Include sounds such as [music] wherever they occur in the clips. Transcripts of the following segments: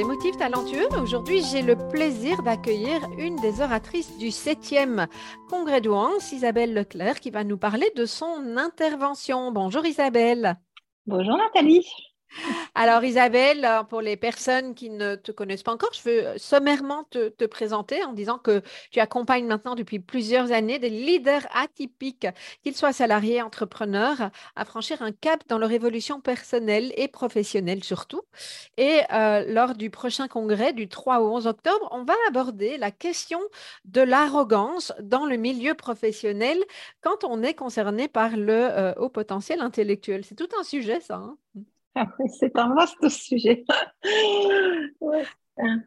Émotif talentueux. Aujourd'hui, j'ai le plaisir d'accueillir une des oratrices du 7e congrès d'Ouance, Isabelle Leclerc, qui va nous parler de son intervention. Bonjour Isabelle. Bonjour Nathalie. Alors Isabelle, euh, pour les personnes qui ne te connaissent pas encore, je veux euh, sommairement te, présenter en disant que tu accompagnes maintenant depuis plusieurs années des leaders atypiques, qu'ils soient salariés, entrepreneurs, à franchir un cap dans leur évolution personnelle et professionnelle surtout. Et euh, lors du prochain congrès du 3 au 11 octobre, on va aborder la question de l'arrogance dans le milieu professionnel quand on est concerné par le haut potentiel intellectuel. C'est tout un sujet ça. Hein? Ah c'est un vaste sujet. [laughs]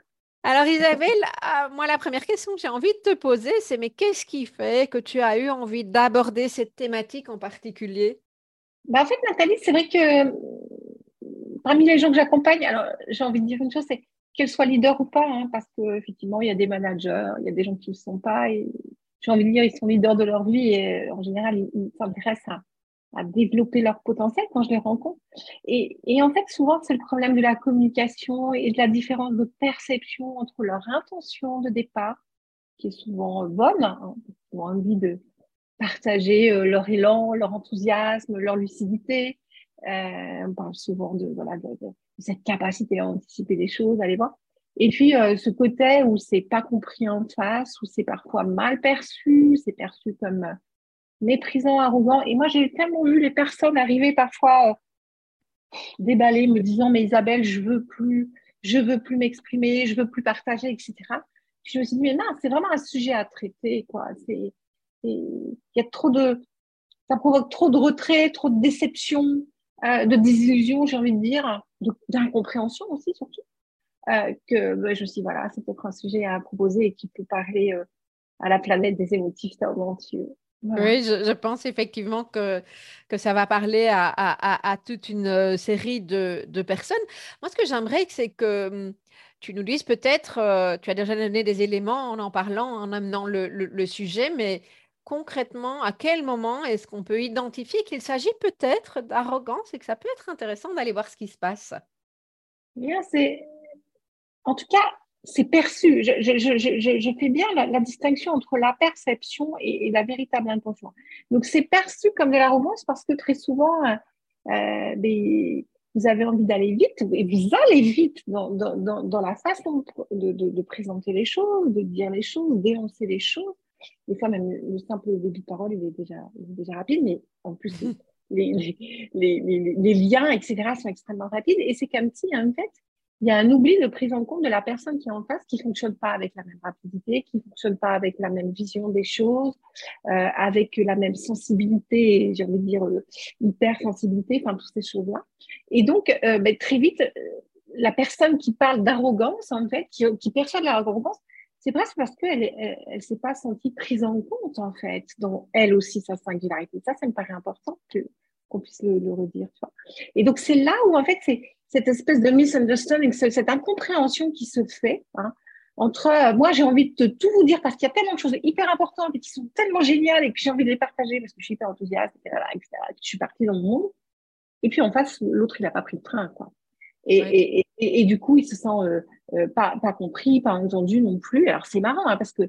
Alors Isabelle, euh, moi la première question que j'ai envie de te poser, c'est mais qu'est-ce qui fait que tu as eu envie d'aborder cette thématique en particulier? Bah, En fait, Nathalie, c'est vrai que parmi les gens que j'accompagne, alors j'ai envie de dire une chose, c'est qu'elles soient leaders ou pas, hein, parce qu'effectivement, il y a des managers, il y a des gens qui ne le sont pas, et j'ai envie de dire, ils sont leaders de leur vie et en général, ils s'intéressent à à développer leur potentiel quand je les rencontre. Et, et en fait, souvent, c'est le problème de la communication et de la différence de perception entre leur intention de départ, qui est souvent bonne, hein, ont envie de partager euh, leur élan, leur enthousiasme, leur lucidité. Euh, on parle souvent de, voilà, de, cette capacité à anticiper les choses, allez voir. Et puis, euh, ce côté où c'est pas compris en face, où c'est parfois mal perçu, c'est perçu comme méprisant, arrogant. Et moi, j'ai tellement vu les personnes arriver parfois euh, déballées, me disant Mais Isabelle, je veux plus, je veux plus m'exprimer, je veux plus partager, etc. je me suis dit Mais non, c'est vraiment un sujet à traiter. Quoi. C'est, il y a trop de. Ça provoque trop de retrait, trop de déception, euh, de désillusion, j'ai envie de dire, d'incompréhension aussi, surtout. Euh, que bah, je me suis dit, voilà, c'est peut-être un sujet à proposer et qui peut parler à la planète des émotifs talentueux. Oui, je, pense effectivement que, que ça va parler à, toute une euh, série de, personnes. Moi, ce que j'aimerais, c'est que hum, tu nous dises peut-être, euh, tu as déjà donné des éléments en en parlant, en amenant le, sujet, mais concrètement, à quel moment est-ce qu'on peut identifier qu'il s'agit peut-être d'arrogance et que ça peut être intéressant d'aller voir ce qui se passe? Bien, c'est en tout cas, c'est perçu. Je, fais bien la, distinction entre la perception et, la véritable intention. Donc, c'est perçu comme de la romance parce que très souvent, euh, euh, vous avez envie d'aller vite et vous allez vite dans, la façon de, présenter les choses, de dire les choses, d'énoncer les choses. Des fois, même le simple début de parole, il est déjà, déjà rapide, mais en plus, [laughs] les, les, liens, etc., sont extrêmement rapides. Et c'est comme si, en fait, il y a un oubli de prise en compte de la personne qui est en face, qui fonctionne pas avec la même rapidité, qui fonctionne pas avec la même vision des choses, euh, avec la même sensibilité, j'ai envie de dire euh, hypersensibilité, enfin toutes ces choses-là. Et donc, euh, ben, très vite, euh, la personne qui parle d'arrogance, en fait, qui, qui perçoit de l'arrogance, c'est presque parce qu'elle elle, elle, s'est pas sentie prise en compte, en fait, dans elle aussi sa singularité. Ça, ça me paraît important que qu'on puisse le, le redire. Tu vois. Et donc, c'est là où, en fait, c'est cette espèce de misunderstanding, cette incompréhension qui se fait hein, entre euh, moi j'ai envie de tout vous dire parce qu'il y a tellement de choses hyper importantes et qui sont tellement géniales et que j'ai envie de les partager parce que je suis hyper enthousiaste, etc., etc., je suis partie dans le monde. Et puis en face, l'autre, il n'a pas pris le train. Quoi. Et, et, et, du coup, il se sent euh, euh, pas, pas compris, pas entendu non plus. Alors c'est marrant hein, parce que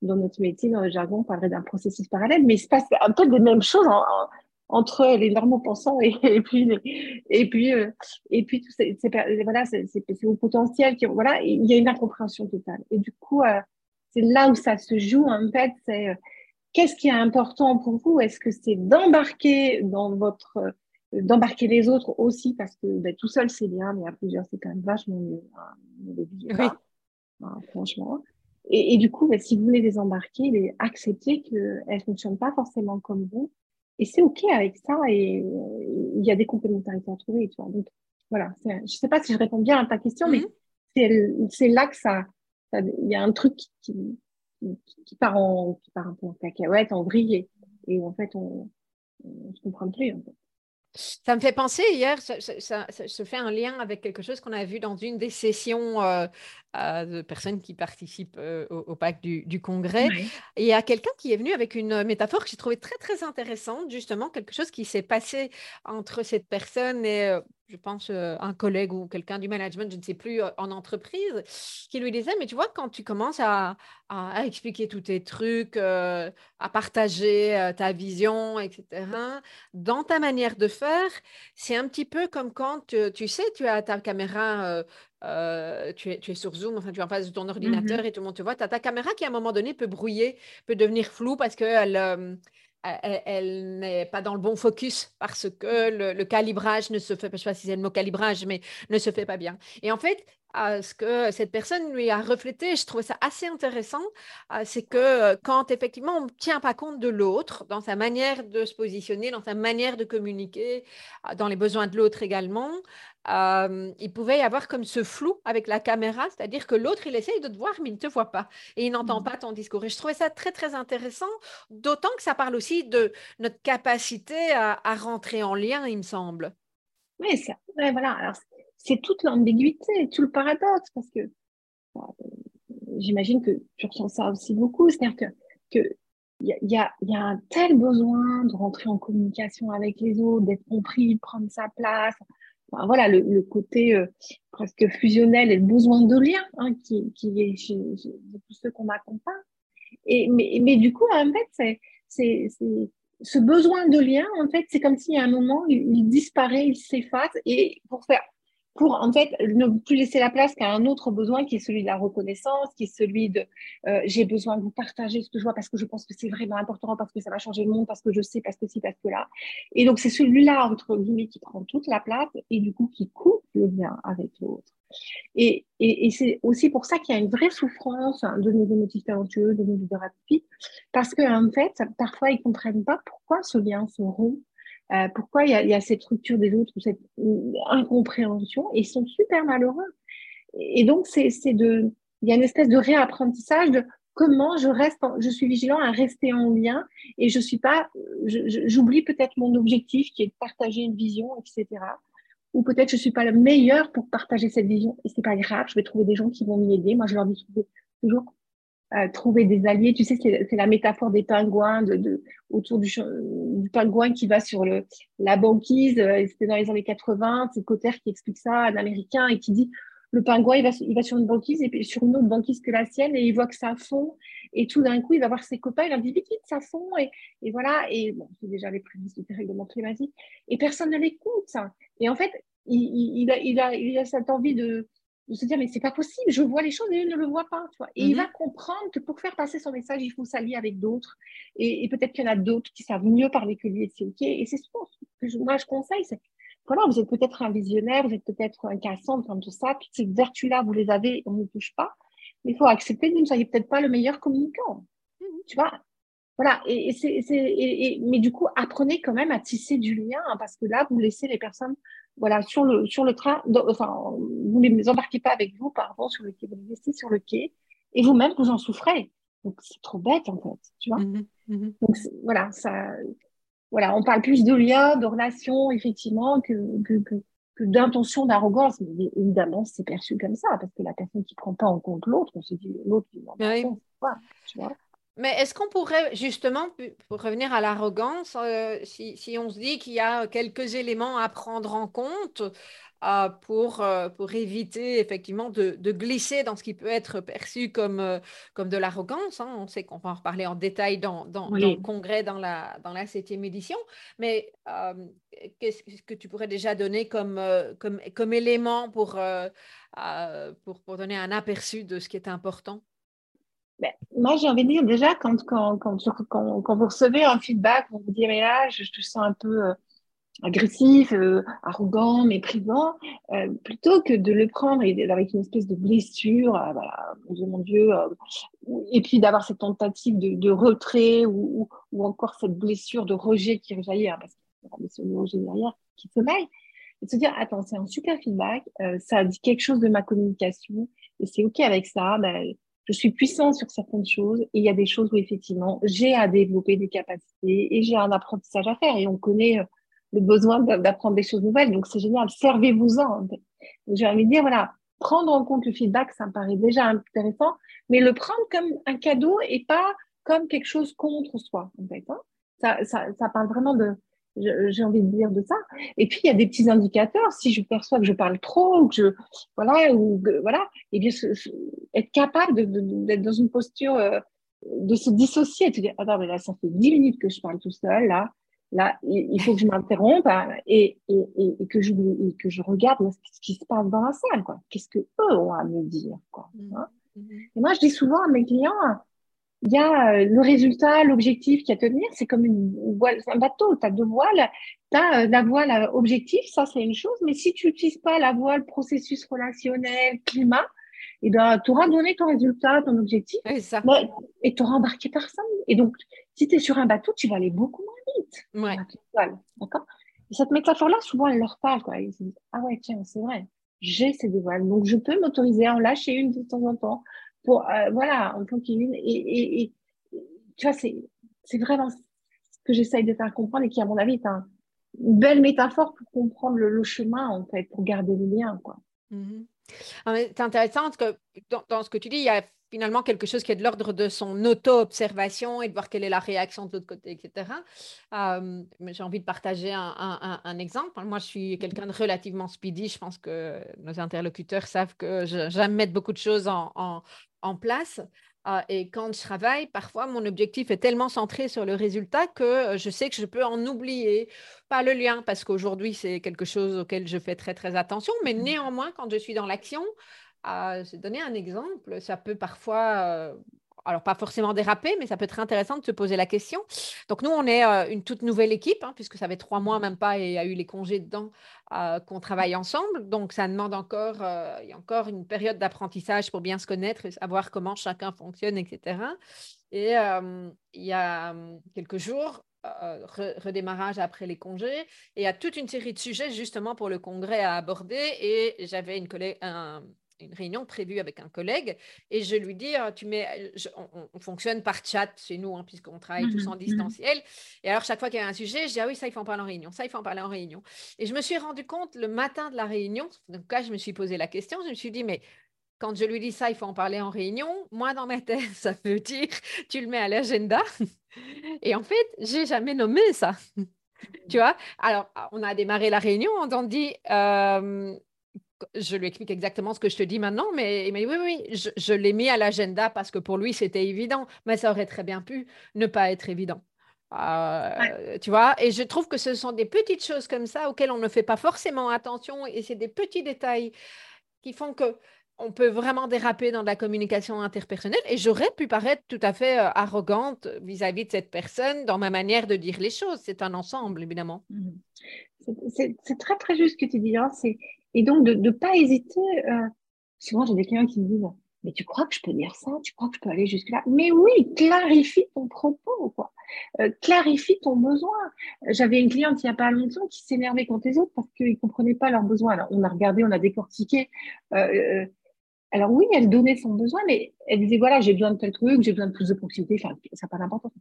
dans notre métier, dans le jargon, on parlerait d'un processus parallèle, mais il se passe un peu des mêmes choses en, entre les normaux pensants [laughs] et, puis et puis euh, et puis tout c'est voilà c'est au potentiel qui voilà il y a une incompréhension totale. Et du coup euh, c'est là où ça se joue en fait c'est euh, qu'est-ce qui est important pour vous? Est-ce que c'est d'embarquer dans votre d'embarquer les autres aussi? Parce que ben, tout seul c'est bien mais à plusieurs c'est quand même vachement mieux hein, hein, franchement. Et, du coup ben, si vous voulez les embarquer accepter qu'elles ne fonctionnent pas forcément comme vous et c'est OK avec ça et euh, il y a des complémentarités à trouver. Tu vois. Donc, voilà, je ne sais pas si je réponds bien à ta question, mais mhm. c'est là que ça, il y a un truc qui, qui, part, en, qui part un peu en cacahuète, en vrille, et, en fait, on ne se comprend plus. En fait. Ça me fait penser hier, ça, se fait un lien avec quelque chose qu'on a vu dans une des sessions euh, euh, de personnes qui participent euh, au, pacte du, congrès. Et il y a quelqu'un qui est venu avec une métaphore que j'ai trouvée très, très intéressante, justement, quelque chose qui s'est passé entre cette personne et je pense, un collègue ou quelqu'un du management, je ne sais plus, en entreprise, qui lui disait, mais tu vois, quand tu commences à, expliquer tous tes trucs, à partager ta vision, etc., dans ta manière de faire, c'est un petit peu comme quand, tu sais, tu as ta caméra tu, es, tu, es, sur Zoom, enfin, tu es en face de ton ordinateur mmh et tout le monde te voit. Tu as ta caméra qui, à un moment donné, peut brouiller, peut devenir floue parce qu'elle elle, n'est pas dans le bon focus parce que le, calibrage ne se fait pas, je sais pas si c'est le mot calibrage, mais ne se fait pas bien. Et en fait, ce que cette personne lui a reflété, je trouvais ça assez intéressant, c'est que quand effectivement on ne tient pas compte de l'autre, dans sa manière de se positionner, dans sa manière de communiquer, dans les besoins de l'autre également, il pouvait y avoir comme ce flou avec la caméra, c'est-à-dire que l'autre, il essaye de te voir, mais il ne te voit pas et il n'entend mmh. pas ton discours. Et je trouvais ça très, très intéressant, d'autant que ça parle aussi de notre capacité à, rentrer en lien, il me semble. Oui, voilà. Alors, c'est toute l'ambiguïté, tout le paradoxe, parce que j'imagine que tu ressens ça aussi beaucoup, c'est-à-dire que, il y a, y a, un tel besoin de rentrer en communication avec les autres, d'être compris, de prendre sa place, voilà, le, côté euh, presque fusionnel et le besoin de lien hein, qui, qui, est chez, tous ceux qu'on accompagne. Et, mais, mais, du coup, en fait, c'est, ce besoin de lien, en fait, c'est comme si à un moment, il, il disparaît, il s'efface. Et pour faire pour en fait ne plus laisser la place qu'à un autre besoin qui est celui de la reconnaissance, qui est celui de euh, j'ai besoin de vous partager ce que je vois parce que je pense que c'est vraiment important, parce que ça va changer le monde, parce que je sais, parce que si, parce que là. Et donc c'est celui-là, entre guillemets, qui prend toute la place et du coup qui coupe le lien avec l'autre. Et, et, et c'est aussi pour ça qu'il y a une vraie souffrance hein, de nos émotifs talentueux, de nos leaders parce qu'en en fait, parfois, ils ne comprennent pas pourquoi ce lien se rompt euh, pourquoi il y, a, cette structure des autres, cette incompréhension, et ils sont super malheureux. Et donc, c'est de, il y a une espèce de réapprentissage de comment je reste, je suis vigilant à rester en lien et je suis pas, j'oublie peut-être mon objectif qui est de partager une vision, etc. Ou peut-être je suis pas le meilleur pour partager cette vision et c'est pas grave, je vais trouver des gens qui vont m'y aider. Moi, je leur dis toujours trouver des alliés. Tu sais, c'est la métaphore des pingouins, de, autour du, du, pingouin qui va sur le, la banquise. Euh, c'était dans les années 80. C'est Cotter qui explique ça, un Américain, et qui dit le pingouin, il va, il va sur une banquise et puis sur une autre banquise que la sienne, et il voit que ça fond. Et tout d'un coup, il va voir ses copains, il leur dit vite, vite, ça fond. Et, et voilà. Et bon, c'est déjà les prémices du dérèglement climatique. Et personne ne l'écoute. Et en fait, il, il, a, il, a, il a cette envie de, de se dire mais c'est pas possible, je vois les choses et il ne le voit pas. Tu vois. Et il mhm. va comprendre que pour faire passer son message, il faut s'allier avec d'autres. Et, peut-être qu'il y en a d'autres qui savent mieux parler que lui et c'est OK. Et c'est ce que moi je conseille. C'est voilà, vous êtes peut-être un visionnaire, vous êtes peut-être un cassant, comme tout ça, toutes ces vertus-là, vous les avez, on ne touche pas. Mais il faut accepter que vous ne soyez peut-être pas le meilleur communicant. Mhm. Tu vois, voilà, et, c'est, et, mais du coup, apprenez quand même à tisser du lien, hein, parce que là, vous laissez les personnes voilà, sur le, sur le train, enfin, vous ne les embarquez pas avec vous, pardon, sur le quai, vous les laissez sur le quai, et vous-même, vous en souffrez. Donc, c'est trop bête, en fait, tu vois. Mmh mmh Donc, voilà, ça, voilà, on parle plus de lien, de relation, effectivement, que, que, que, d'intention, d'arrogance. Mais évidemment, c'est perçu comme ça, parce que la personne qui prend pas en compte l'autre, on se dit, l'autre, il en tu vois. Mais est-ce qu'on pourrait justement, pour revenir à l'arrogance, euh, si, si, on se dit qu'il y a quelques éléments à prendre en compte euh, pour, euh, pour éviter effectivement de, de, glisser dans ce qui peut être perçu comme, comme de l'arrogance, hein? on sait qu'on va en reparler en détail dans, dans, dans, le congrès dans la, dans la septième édition, mais qu'est-ce que tu pourrais déjà donner comme, comme, comme élément pour, pour, pour donner un aperçu de ce qui est important? Ben, moi, j'ai envie de dire déjà, quand, quand, quand, quand, vous recevez un feedback, vous vous dites, mais là, je, te sens un peu euh, agressif, euh, arrogant, méprisant, euh, plutôt que de le prendre et avec une espèce de blessure, voilà, mon Dieu, Dieu, et puis d'avoir cette tentative de, de retrait ou, ou, encore cette blessure de rejet qui rejaillit, hein, parce qu'il y a une rejet derrière qui sommeille, et de se dire, attends, c'est un super feedback, ça dit quelque chose de ma communication, et c'est OK avec ça, ben, je suis puissant sur certaines choses et il y a des choses où effectivement j'ai à développer des capacités et j'ai un apprentissage à faire et on connaît euh, le besoin d'apprendre des choses nouvelles. Donc c'est génial, servez-vous-en. J'ai envie de dire, voilà, prendre en compte le feedback, ça me paraît déjà intéressant, mais le prendre comme un cadeau et pas comme quelque chose contre soi, en fait. Hein. Ça, ça, ça parle vraiment de, j'ai envie de dire de ça. Et puis il y a des petits indicateurs. Si je perçois que je parle trop, ou que je voilà, ou voilà, et eh bien être capable d'être dans une posture euh, de se dissocier, de dire attends mais là ça fait dix minutes que je parle tout seul là. Là, il faut que je m'interrompe hein, et, et, et, que je, que je regarde ce qui se passe dans la salle. Qu'est-ce que eux ont à me dire quoi, mmh. Hein. Mmh. Et moi, je dis souvent à mes clients, il y a euh, le résultat, l'objectif qui a à tenir. C'est comme une voile, un bateau. Tu as deux voiles. Tu as euh, la voile euh, objectif, ça c'est une chose. Mais si tu n'utilises pas la voile processus relationnel, climat, et eh ben, tu auras donné ton résultat, ton objectif. ça. et tu auras embarqué personne. Et donc, si tu es sur un bateau, tu vas aller beaucoup moins vite. Ouais. D'accord? Et cette métaphore-là, souvent, elle leur parle. Quoi. Ils se disent Ah ouais, tiens, c'est vrai. J'ai ces deux voiles. Donc, je peux m'autoriser à en lâcher une de temps en temps euh, voilà, en tant qu'une. Et, tu vois, c'est vraiment ce que j'essaye de faire comprendre et qui, à mon avis, est un, une belle métaphore pour comprendre le, chemin, en fait, pour garder le lien, quoi. Mm-hmm. Ah, c'est intéressant parce que dans, ce que tu dis, il y a finalement quelque chose qui est de l'ordre de son auto-observation et de voir quelle est la réaction de l'autre côté, etc. Euh, J'ai envie de partager un, exemple. Moi, je suis quelqu'un de relativement speedy. Je pense que nos interlocuteurs savent que j'aime mettre beaucoup de choses en, en place. Euh, et quand je travaille, parfois, mon objectif est tellement centré sur le résultat que euh, je sais que je peux en oublier. Pas le lien, parce qu'aujourd'hui, c'est quelque chose auquel je fais très, très attention. Mais mmh. néanmoins, quand je suis dans l'action, euh, je vais donner un exemple. Ça peut parfois alors pas forcément déraper, mais ça peut être intéressant de se poser la question. Donc nous, on est euh, une toute nouvelle équipe, hein, puisque ça fait trois mois même pas et il y a eu les congés dedans euh, qu'on travaille ensemble. Donc ça demande encore, euh, il y a encore une période d'apprentissage pour bien se connaître savoir comment chacun fonctionne, etc. Et il y a quelques jours, redémarrage après les congés. Et il y a toute une série de sujets justement pour le congrès à aborder. Et j'avais une collègue, une réunion prévue avec un collègue et je lui dis, ah, tu mets, on, fonctionne par chat chez nous, hein, puisqu'on travaille tous mmh en mmh distanciel. Et alors, chaque fois qu'il y a un sujet, je dis, ah oui, ça, il faut en parler en réunion, ça, il faut en parler en réunion. Et je me suis rendu compte le matin de la réunion, donc là, je me suis posé la question, je me suis dit, mais quand je lui dis ça, il faut en parler en réunion, moi, dans ma tête, [laughs] ça veut dire, tu le mets à l'agenda. Et en fait, j'ai jamais nommé ça. tu vois? Alors, on a démarré la réunion, on dit, euh, je lui explique exactement ce que je te dis maintenant, mais il m'a dit oui, oui, je, l'ai mis à l'agenda parce que pour lui, c'était évident, mais ça aurait très bien pu ne pas être évident. Euh, tu vois, et je trouve que ce sont des petites choses comme ça auxquelles on ne fait pas forcément attention et c'est des petits détails qui font que on peut vraiment déraper dans la communication interpersonnelle et j'aurais pu paraître tout à fait euh, arrogante vis-à-vis de cette personne dans ma manière de dire les choses. C'est un ensemble, évidemment. Mmh. C'est très, très juste ce que tu dis. Hein. Et donc, de ne pas hésiter. Euh, souvent, j'ai des clients qui me disent Mais tu crois que je peux dire ça? Tu crois que je peux aller jusque-là? Mais oui, clarifie ton propos, quoi. Euh, clarifie ton besoin. J'avais une cliente il n'y a pas longtemps qui s'énervait contre les autres parce qu'ils ne comprenaient pas leurs besoins. Alors, on a regardé, on a décortiqué. Euh, alors, oui, elle donnait son besoin, mais elle disait Voilà, j'ai besoin de tel truc, j'ai besoin de plus de proximité, enfin, ça n'a pas d'importance.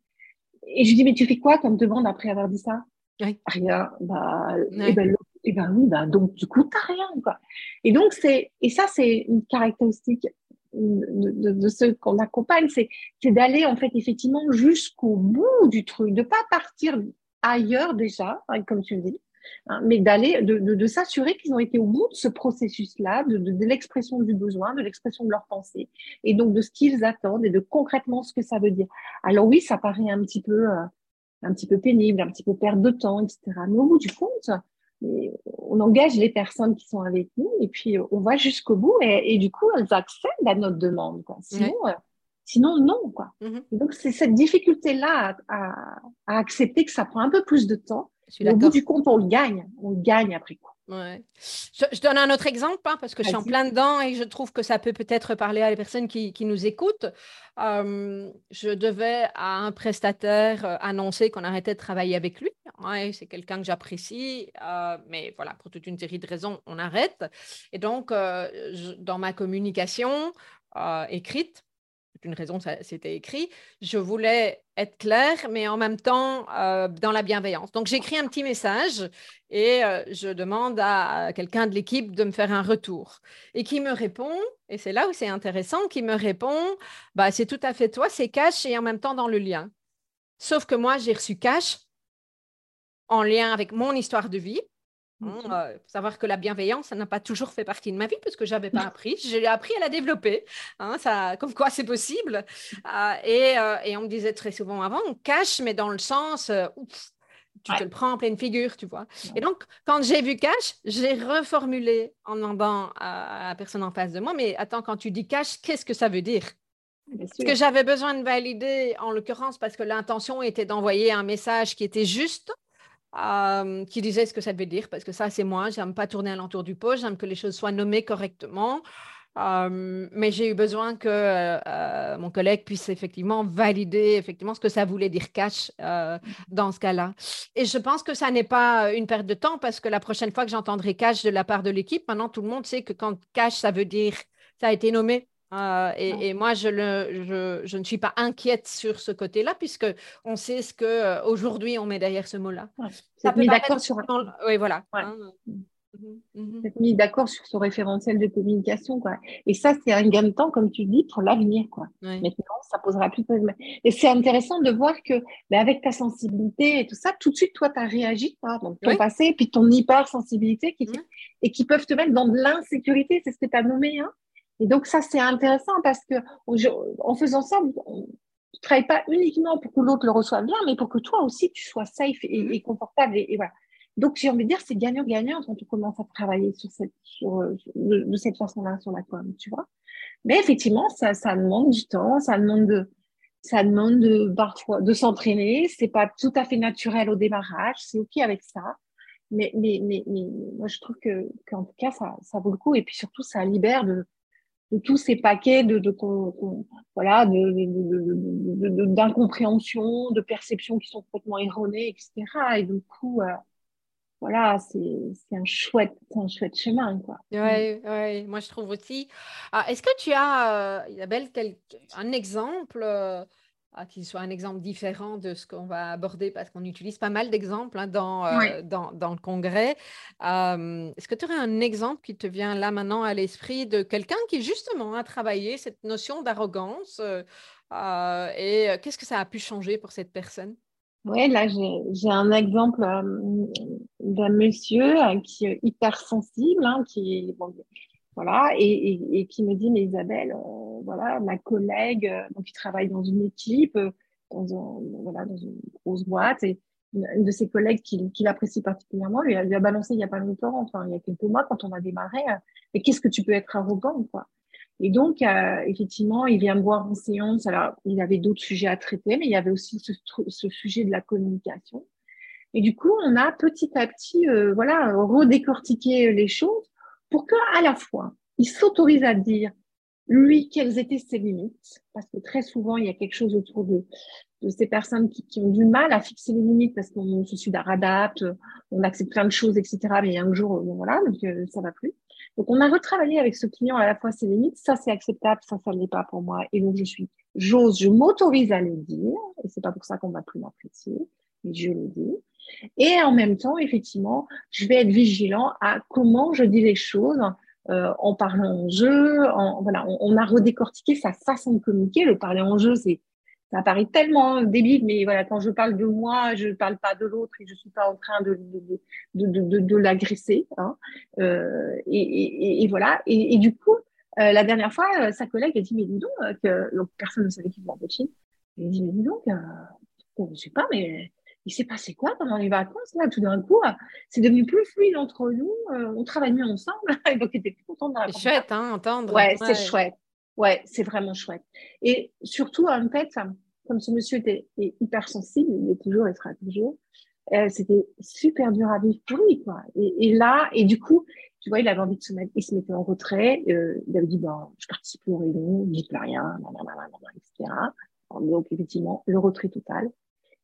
Et je lui dis Mais tu fais quoi comme demande après avoir dit ça? Rien. Bah, eh ben, et ben oui, ben donc du coup, tu n'as rien. Quoi. Et donc, c'est, et ça, c'est une caractéristique de, ceux qu'on accompagne, c'est d'aller en fait effectivement jusqu'au bout du truc, de pas partir ailleurs déjà, hein, comme tu le dis, hein, mais d'aller, de, s'assurer qu'ils ont été au bout de ce processus-là, de, l'expression du besoin, de l'expression de leur pensée, et donc de ce qu'ils attendent et de concrètement ce que ça veut dire. Alors oui, ça paraît un petit peu, euh, un petit peu pénible, un petit peu perte de temps, etc. Mais au bout du compte, on engage les personnes qui sont avec nous et puis on va jusqu'au bout et, du coup elles accèdent à notre demande. Sinon, euh, sinon non. Quoi. Mm-hmm. Donc c'est cette difficulté-là à, accepter que ça prend un peu plus de temps. Au bout du compte, on le gagne. On le gagne après quoi. Ouais. Je, donne un autre exemple, hein, parce que je suis en plein dedans et je trouve que ça peut peut-être parler à les personnes qui, nous écoutent. je devais à un prestataire euh, annoncer qu'on arrêtait de travailler avec lui. Ouais, c'est quelqu'un que j'apprécie, euh, mais voilà, pour toute une série de raisons, on arrête. Et donc, euh, dans ma communication écrite, une raison, c'était écrit. Je voulais être claire, mais en même temps euh, dans la bienveillance. Donc, j'écris un petit message et euh, je demande à, quelqu'un de l'équipe de me faire un retour. Et qui me répond, et c'est là où c'est intéressant, qui me répond, bah, c'est tout à fait toi, c'est cash et en même temps dans le lien. Sauf que moi, j'ai reçu cash en lien avec mon histoire de vie il hein, euh, faut savoir que la bienveillance, ça n'a pas toujours fait partie de ma vie parce que je n'avais pas appris. J'ai appris à la développer. Hein, ça, comme quoi c'est possible. Euh, et, euh, et, on me disait très souvent avant, on cache, mais dans le sens, tu te le prends en pleine figure, tu vois. Et donc, quand j'ai vu cache, j'ai reformulé en demandant à, la personne en face de moi, mais attends, quand tu dis cache, qu'est-ce que ça veut dire? Ce que j'avais besoin de valider, en l'occurrence, parce que l'intention était d'envoyer un message qui était juste, euh, qui disait ce que ça devait dire, parce que ça, c'est moi, j'aime pas tourner alentour du pot, j'aime que les choses soient nommées correctement. Euh, mais j'ai eu besoin que euh, mon collègue puisse effectivement valider effectivement ce que ça voulait dire cash dans ce cas-là. Et je pense que ça n'est pas une perte de temps parce que la prochaine fois que j'entendrai cash de la part de l'équipe, maintenant tout le monde sait que quand cash, ça veut dire ça a été nommé euh, et, moi, je, ne suis pas inquiète sur ce côté-là, puisque on sait ce que euh, aujourd'hui on met derrière ce mot-là. Ça peut mis d'accord sur. Oui, voilà. Hein. Mhm, mhm. mis d'accord sur ce référentiel de communication, quoi. Et ça, c'est un gain de temps, comme tu dis, pour l'avenir, quoi. Maintenant, ça posera plus de. Et c'est intéressant de voir que, ben, avec ta sensibilité et tout ça, tout de suite, toi, tu as réagi, quoi. Donc, ton passé, puis ton hypersensibilité, qui, mhm. et qui peuvent te mettre dans de l'insécurité, c'est ce que tu as nommé, hein. Et donc, ça, c'est intéressant parce que en faisant ça, on ne travaille pas uniquement pour que l'autre le reçoive bien, mais pour que toi aussi, tu sois safe et, mm-hmm. confortable. Et, voilà. Donc, j'ai envie de dire, c'est gagnant-gagnant quand tu commences à travailler sur cette, sur, de, cette façon-là sur la com, tu vois. Mais effectivement, ça, ça demande du temps, ça demande de, ça demande de, parfois de s'entraîner. C'est pas tout à fait naturel au démarrage. C'est OK avec ça. Mais, mais, mais, mais moi, je trouve que, qu'en tout cas, ça, ça vaut le coup. Et puis surtout, ça libère de, de tous ces paquets de, de, voilà d'incompréhension, de, perceptions qui sont complètement erronées, etc. Et du coup, euh, voilà, c'est un chouette, un chouette chemin, quoi. Oui, ouais, moi je trouve aussi. Ah, est-ce que tu as, euh, Isabelle, un exemple euh, ah, qui soit un exemple différent de ce qu'on va aborder, parce qu'on utilise pas mal d'exemples hein, dans, euh, dans, dans, le congrès. Est-ce que tu aurais un exemple qui te vient là maintenant à l'esprit de quelqu'un qui justement a travaillé cette notion d'arrogance euh, euh, et qu'est-ce que ça a pu changer pour cette personne? Oui, là, j'ai un exemple d'un monsieur qui est hypersensible, hein, qui voilà, et, qui me dit, mais Isabelle, euh, voilà, ma collègue, euh, donc qui travaille dans une équipe, euh, dans, voilà, dans une grosse boîte, et une de ses collègues qui, qui l'apprécie particulièrement lui a, lui a, balancé il n'y a pas longtemps, enfin il y a quelques mois quand on a démarré, mais qu'est-ce que tu peux être arrogant, quoi? Et donc, effectivement, il vient me voir en séance. Alors, il avait d'autres sujets à traiter, mais il y avait aussi ce, ce, sujet de la communication. Et du coup, on a petit à petit, voilà, redécortiqué les choses pour qu'à la fois, il s'autorise à dire, lui, quelles étaient ses limites, parce que très souvent, il y a quelque chose autour de, ces personnes qui, ont du mal à fixer les limites parce qu'on se adapte, on accepte plein de choses, etc. Mais un jour, euh, voilà, donc euh, ça va plus. Donc, on a retravaillé avec ce client à la fois ses limites, ça c'est acceptable, ça ça ne l'est pas pour moi. Et donc, je suis, j'ose, je m'autorise à le dire, et c'est pas pour ça qu'on va plus m'apprécier, mais je le dis. Et en même temps, effectivement, je vais être vigilant à comment je dis les choses en parlant en jeu. Voilà, on, a redécortiqué sa façon de communiquer. Le parler en jeu, c'est ça paraît tellement débile, mais voilà, quand je parle de moi, je ne parle pas de l'autre et je ne suis pas en train de, de, de, l'agresser. Hein. Euh, et, voilà. Et, du coup, euh, la dernière fois, euh, sa collègue a dit, mais dis donc, donc, personne ne savait qu'il venait de Chine. Elle dit, mais dis donc, je ne sais pas, mais il s'est passé quoi pendant les vacances là Tout d'un coup, c'est devenu plus fluide entre nous. on travaille mieux ensemble. [laughs] et donc, il était plus content de C'est chouette, hein, entendre. Ouais, c'est chouette. Ouais, c'est vraiment chouette. Et surtout, en fait, comme ce monsieur était hyper sensible, il est toujours, il sera toujours, euh, c'était super dur à vivre pour lui, quoi. Et, là, et du coup, tu vois, il avait envie de se mettre, il se mettait en retrait, euh, il avait dit, bon, je participe aux réunions, je dis plus rien, etc. Donc, effectivement, le retrait total.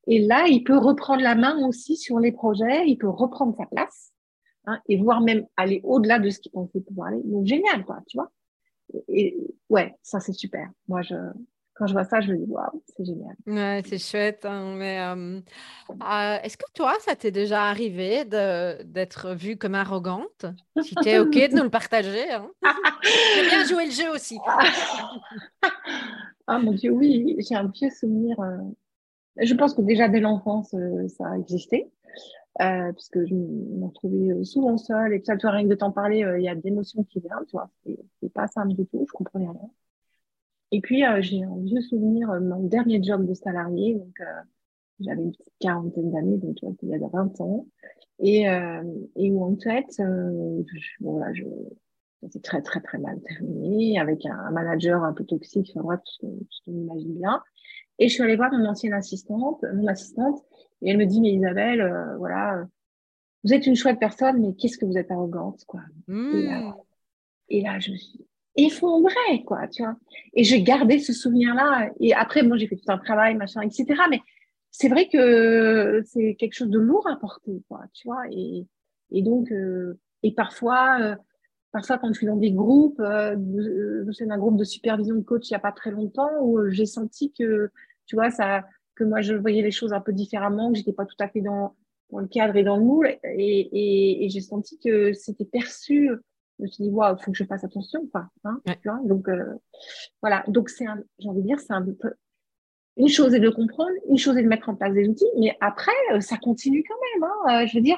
Et là, il peut reprendre la main aussi sur les projets, il peut reprendre sa place, hein, et voire même aller au-delà de ce qu'il pensait pouvoir aller. Donc, génial, quoi, tu vois et ouais, ça c'est super. Moi, je, quand je vois ça, je me dis waouh, c'est génial. Ouais, c'est chouette. Hein, mais euh, euh, est-ce que toi, ça t'est déjà arrivé d'être vue comme arrogante? Si tu es OK de nous le partager. Hein. [laughs] Bien joué le jeu aussi. ah mon Dieu, oui, j'ai un vieux souvenir. Euh, je pense que déjà dès l'enfance, ça a existé euh, puisque je me retrouvais euh, souvent seule et que ça, tu vois, rien que de t'en parler, euh, il y a des émotions qui viennent, tu vois, c'est pas simple du tout, je comprenais rien. Et puis, euh, j'ai un vieux souvenir, mon dernier job de salarié, donc j'avais une petite quarantaine d'années, donc tu vois, il y a 20 ans, et, et où en fait, je, bon, là, je, ça très très très mal terminé, avec un, manager un peu toxique, enfin bref, tout ce qu'on imagine bien. Et je suis allée voir mon ancienne assistante, mon assistante, et elle me dit, mais Isabelle, euh, voilà, vous êtes une chouette personne, mais qu'est-ce que vous êtes arrogante, quoi. Mmh. Et, là, je me suis effondrée, quoi, tu vois. Et j'ai gardé ce souvenir-là. Et après, moi, j'ai fait tout un travail, machin, etc. Mais c'est vrai que c'est quelque chose de lourd à porter, quoi, tu vois. Et, et donc, euh, et parfois, euh, parfois, quand je suis dans des groupes, je suis dans un groupe de supervision de coach il n'y a pas très longtemps, où j'ai senti que, tu vois, ça, que moi je voyais les choses un peu différemment, que j'étais pas tout à fait dans, dans, le cadre et dans le moule. Et, et, et j'ai senti que c'était perçu. Je me suis dit, waouh, il faut que je fasse attention, quoi. Hein, tu vois Donc, euh, voilà. Donc, c'est j'ai envie de dire, c'est un peu. Une chose est de comprendre, une chose est de mettre en place des outils, mais après, euh, ça continue quand même. Hein. Euh, je veux dire,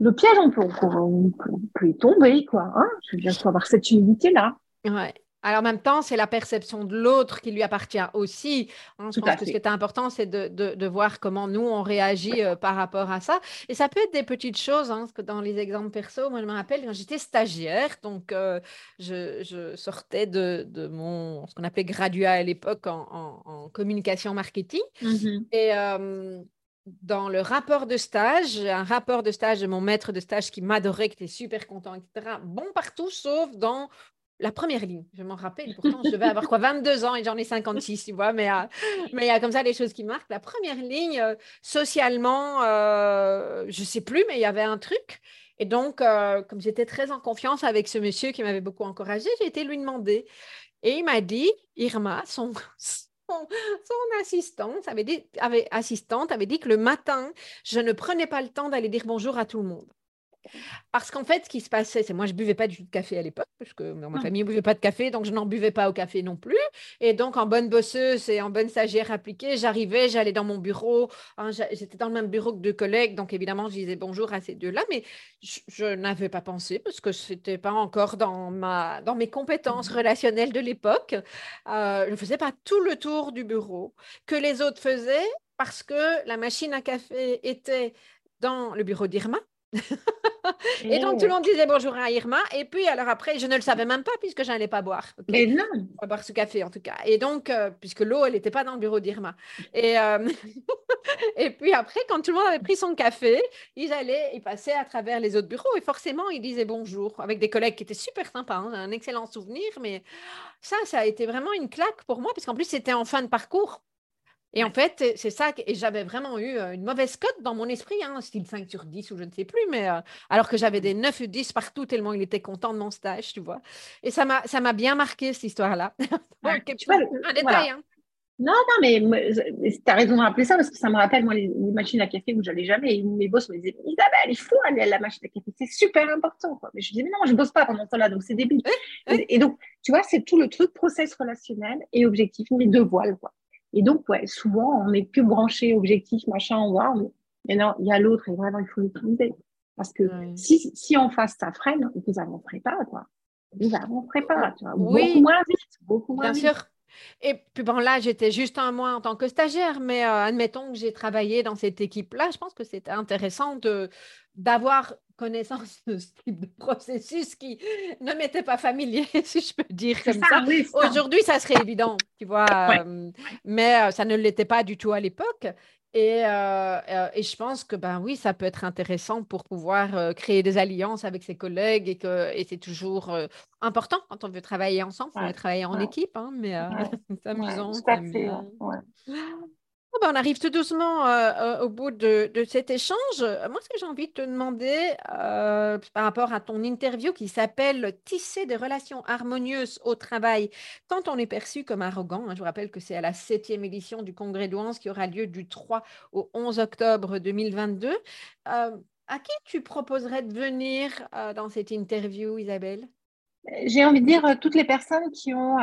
le piège, on peut, on peut, y tomber, quoi. Hein je veux dire, il faut avoir cette humilité-là. Ouais. Alors, en même temps, c'est la perception de l'autre qui lui appartient aussi. Hein, je pense que ce qui est important, c'est de, de, voir comment nous, on réagit euh, par rapport à ça. Et ça peut être des petites choses, hein, parce que dans les exemples perso, moi, je me rappelle quand j'étais stagiaire, donc euh, je, je, sortais de, de, mon, ce qu'on appelait graduat à l'époque en, en, communication marketing. Mmh Et euh, dans le rapport de stage, un rapport de stage de mon maître de stage qui m'adorait, qui était super content, etc. Bon partout, sauf dans la première ligne, je m'en rappelle. [laughs] Pourtant, je devais avoir quoi 22 ans et j'en ai 56, tu vois. Mais euh, [laughs] mais il y a comme ça des choses qui marquent. La première ligne, euh, socialement, euh, je ne sais plus, mais il y avait un truc. Et donc, comme j'étais très en confiance avec ce monsieur qui m'avait beaucoup encouragé, j'ai été lui demander. Et il m'a dit, Irma, son, son, assistante avait dit, avait, assistante avait dit que le matin, je ne prenais pas le temps d'aller dire bonjour à tout le monde. Parce qu'en fait, ce qui se passait, c'est moi, je buvais pas du café à l'époque, parce que ma famille, ne buvait pas de café, donc je n'en buvais pas au café non plus. Et donc, en bonne bosseuse et en bonne stagiaire appliquée, j'arrivais, j'allais dans mon bureau. Hein, j'étais dans le même bureau que deux collègues, donc évidemment, je disais bonjour à ces deux-là, mais je, n'avais pas pensé, parce que ce n'était pas encore dans, ma, dans mes compétences mmh relationnelles de l'époque. Euh, je ne faisais pas tout le tour du bureau que les autres faisaient, parce que la machine à café était dans le bureau d'Irma et donc, tout le monde disait bonjour à Irma. Et puis, alors après, je ne le savais même pas puisque je n'allais pas boire. Mais non. Pas boire ce café, en tout cas. Et donc, euh, puisque l'eau, elle n'était pas dans le bureau d'Irma. Et, euh, [laughs] et puis après, quand tout le monde avait pris son café, ils allaient, ils passaient à travers les autres bureaux et forcément, ils disaient bonjour avec des collègues qui étaient super sympas. Hein, un excellent souvenir. Mais ça, ça a été vraiment une claque pour moi, puisqu'en plus, c'était en fin de parcours. Et en fait, c'est ça, et j'avais vraiment eu une mauvaise cote dans mon esprit, hein, style 5 sur 10 ou je ne sais plus, mais alors que j'avais des 9 ou 10 partout tellement il était content de mon stage, tu vois. Et ça m'a bien marqué, cette histoire-là. [laughs] un détail. Hein. Non, non, mais tu as raison de rappeler ça parce que ça me rappelle, moi, les, machines à café où j'allais jamais. Et mes boss me disaient Isabelle, il faut aller à la machine à café, c'est super important. Mais je disais Mais non, je ne bosse pas pendant ce temps-là, donc c'est débile. Et, donc, tu vois, c'est tout le truc process relationnel et objectif, mais deux voiles. Quoi. Et donc, ouais, souvent, on n'est que branché objectif, machin, on voit. Mais non, il y a l'autre et vraiment, il faut l'utiliser. Parce que si, si en face ça freine, vous n'avancerez pas. Quoi. Vous n'avancerez pas. Tu vois. Oui. Beaucoup moins vite. Beaucoup moins Bien sûr. Et puis bon, là, j'étais juste un mois en tant que stagiaire, mais euh, admettons que j'ai travaillé dans cette équipe-là, je pense que c'était intéressant d'avoir connaissance de ce type de processus qui ne m'était pas familier, [laughs] si je peux dire comme ça. Aujourd'hui, ça serait évident, tu vois, euh, mais euh, ça ne l'était pas du tout à l'époque. Et, euh, euh, et, je pense que ben oui, ça peut être intéressant pour pouvoir euh, créer des alliances avec ses collègues et que et c'est toujours important quand on veut travailler ensemble, on veut travailler en équipe, hein, mais c'est amusant. Oh, ben, on arrive tout doucement euh, euh, au bout de, cet échange. Moi, ce que j'ai envie de te demander euh, par rapport à ton interview qui s'appelle Tisser des relations harmonieuses au travail quand on est perçu comme arrogant. Hein, je vous rappelle que c'est à la septième édition du Congrès Douance qui aura lieu du 3 au 11 octobre 2022. à qui tu proposerais de venir dans cette interview, Isabelle? J'ai envie de dire toutes les personnes qui ont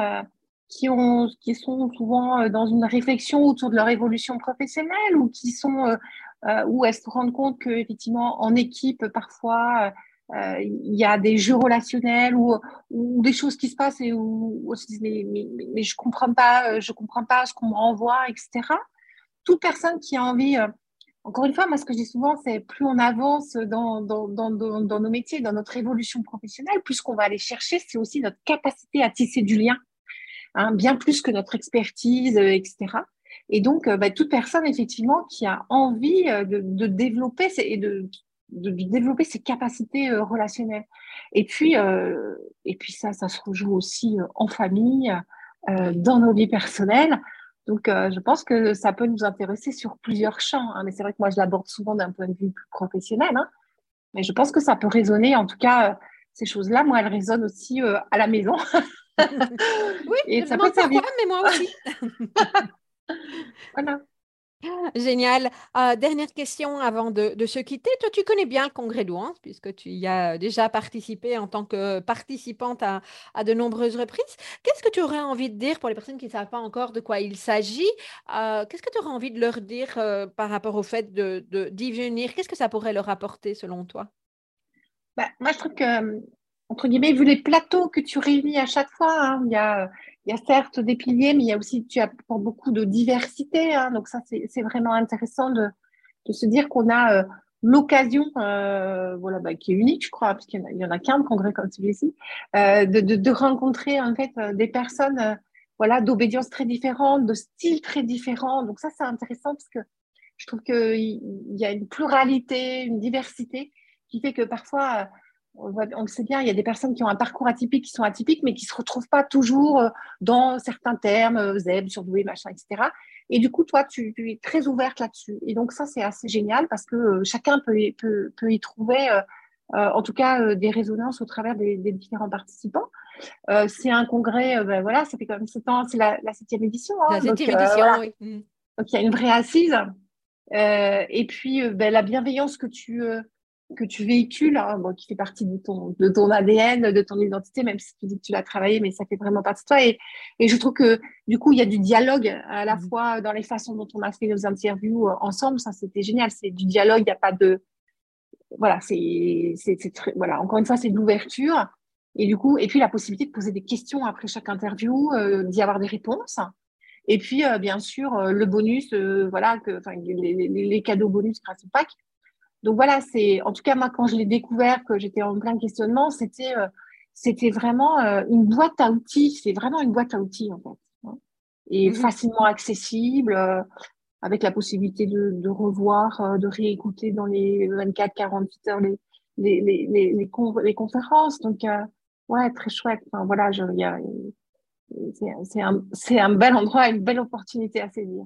qui, ont, qui sont souvent euh, dans une réflexion autour de leur évolution professionnelle ou qui sont euh, euh où elles se rendent compte qu'effectivement en équipe parfois euh, il y a des jeux relationnels ou, ou, des choses qui se passent et où, on se dit mais, je comprends pas je comprends pas ce qu'on me renvoie etc toute personne qui a envie encore une fois, moi, ce que je dis souvent, c'est plus on avance dans, dans, dans, dans, nos métiers, dans notre évolution professionnelle, plus qu'on va aller chercher, c'est aussi notre capacité à tisser du lien Hein, bien plus que notre expertise, euh, etc. Et donc, euh, bah, toute personne, effectivement, qui a envie euh, de, développer et de, développer ses capacités relationnelles. Et puis, et puis ça, ça se rejoue aussi en famille, dans nos vies personnelles. Donc, je pense que ça peut nous intéresser sur plusieurs champs. Hein. mais c'est vrai que moi, je l'aborde souvent d'un point de vue plus professionnel. Hein. mais je pense que ça peut résonner. En tout cas, ces choses-là, moi, elles résonnent aussi à la maison. [laughs] oui, et ça peut servir. mais moi aussi. voilà. [laughs] Génial. Euh, dernière question avant de, se quitter. Toi, tu connais bien le congrès d'Ouance puisque tu y as déjà participé en tant que participante à, de nombreuses reprises. Qu'est-ce que tu aurais envie de dire pour les personnes qui ne savent pas encore de quoi il s'agit? Euh, Qu'est-ce que tu aurais envie de leur dire euh, par rapport au fait d'y de, d'y venir? Qu'est-ce que ça pourrait leur apporter selon toi? Bah, Moi, je trouve que entre guillemets, vu les plateaux que tu réunis à chaque fois, hein, il, y a, il, y a, certes des piliers, mais il y a aussi, tu apportes beaucoup de diversité. Hein, donc ça, c'est vraiment intéressant de, de se dire qu'on a euh, l'occasion, euh, voilà, bah, qui est unique, je crois, parce qu'il y en a, qu'un de congrès comme celui-ci, euh, de, de, de, rencontrer en fait des personnes, voilà, d'obédience très différentes, de styles très différents. Donc ça, c'est intéressant parce que je trouve qu'il y a une pluralité, une diversité qui fait que parfois on, le sait bien, il y a des personnes qui ont un parcours atypique, qui sont atypiques, mais qui ne se retrouvent pas toujours euh, dans certains termes, euh, zèbre, surdoué, machin, etc. Et du coup, toi, tu, es très ouverte là-dessus. Et donc, ça, c'est assez génial parce que euh, chacun peut, peut, peut, y trouver, en tout cas, des résonances au travers des, différents participants. c'est un congrès, ben, voilà, ça fait quand même 7 ans, c'est la, septième édition. Hein, la septième édition, oui. Mm. Donc, il y a une vraie assise. et puis, ben, la bienveillance que tu que tu véhicules, hein, qui fait partie de ton, de ton ADN, de ton identité, même si tu dis que tu l'as travaillé, mais ça fait vraiment partie de toi. Et, et, je trouve que du coup, il y a du dialogue à la mmh. fois dans les façons dont on a fait nos interviews euh, ensemble. Ça, c'était génial. C'est du dialogue, il n'y a pas de. Voilà, c'est, voilà, encore une fois, c'est de l'ouverture. Et du coup, et puis la possibilité de poser des questions après chaque interview, euh, d'y avoir des réponses. Et puis, euh, bien sûr, le bonus, voilà, que, les, les, les, cadeaux bonus grâce au pack. Donc voilà, c'est en tout cas moi quand je l'ai découvert que j'étais en plein questionnement, c'était euh, c'était vraiment euh, une boîte à outils. C'est vraiment une boîte à outils en fait, hein. et mmh facilement accessible, euh, avec la possibilité de, de revoir, de réécouter dans les 24-48 heures les les, les, les, les, conférences. Donc ouais, très chouette. Enfin, voilà, c'est un, un bel endroit, une belle opportunité à saisir.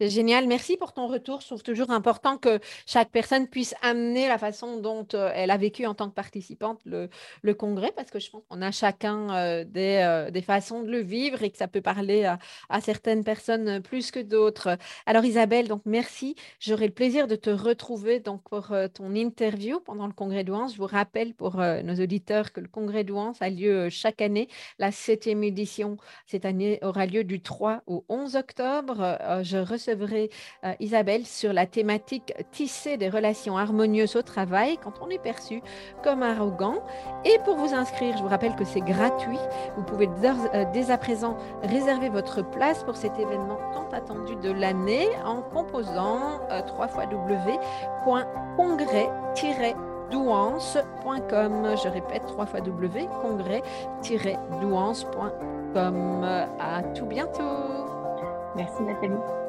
C'est génial. Merci pour ton retour. Je trouve toujours important que chaque personne puisse amener la façon dont euh, elle a vécu en tant que participante le, le congrès, parce que je pense qu'on a chacun euh, des, euh, des, façons de le vivre et que ça peut parler à, certaines personnes plus que d'autres. Alors Isabelle, donc merci. J'aurai le plaisir de te retrouver donc pour ton interview pendant le congrès d'Ouance. Je vous rappelle pour nos auditeurs que le congrès d'Ouance a lieu chaque année. La septième édition cette année aura lieu du 3 au 11 octobre. Recevrai euh, Isabelle sur la thématique tisser des relations harmonieuses au travail quand on est perçu comme arrogant. Et pour vous inscrire, je vous rappelle que c'est gratuit. Vous pouvez euh, dès à présent réserver votre place pour cet événement tant attendu de l'année en composant euh, 3 douance.com. Je répète 3 fois W, congrès-douance.com. À tout bientôt. Merci Nathalie.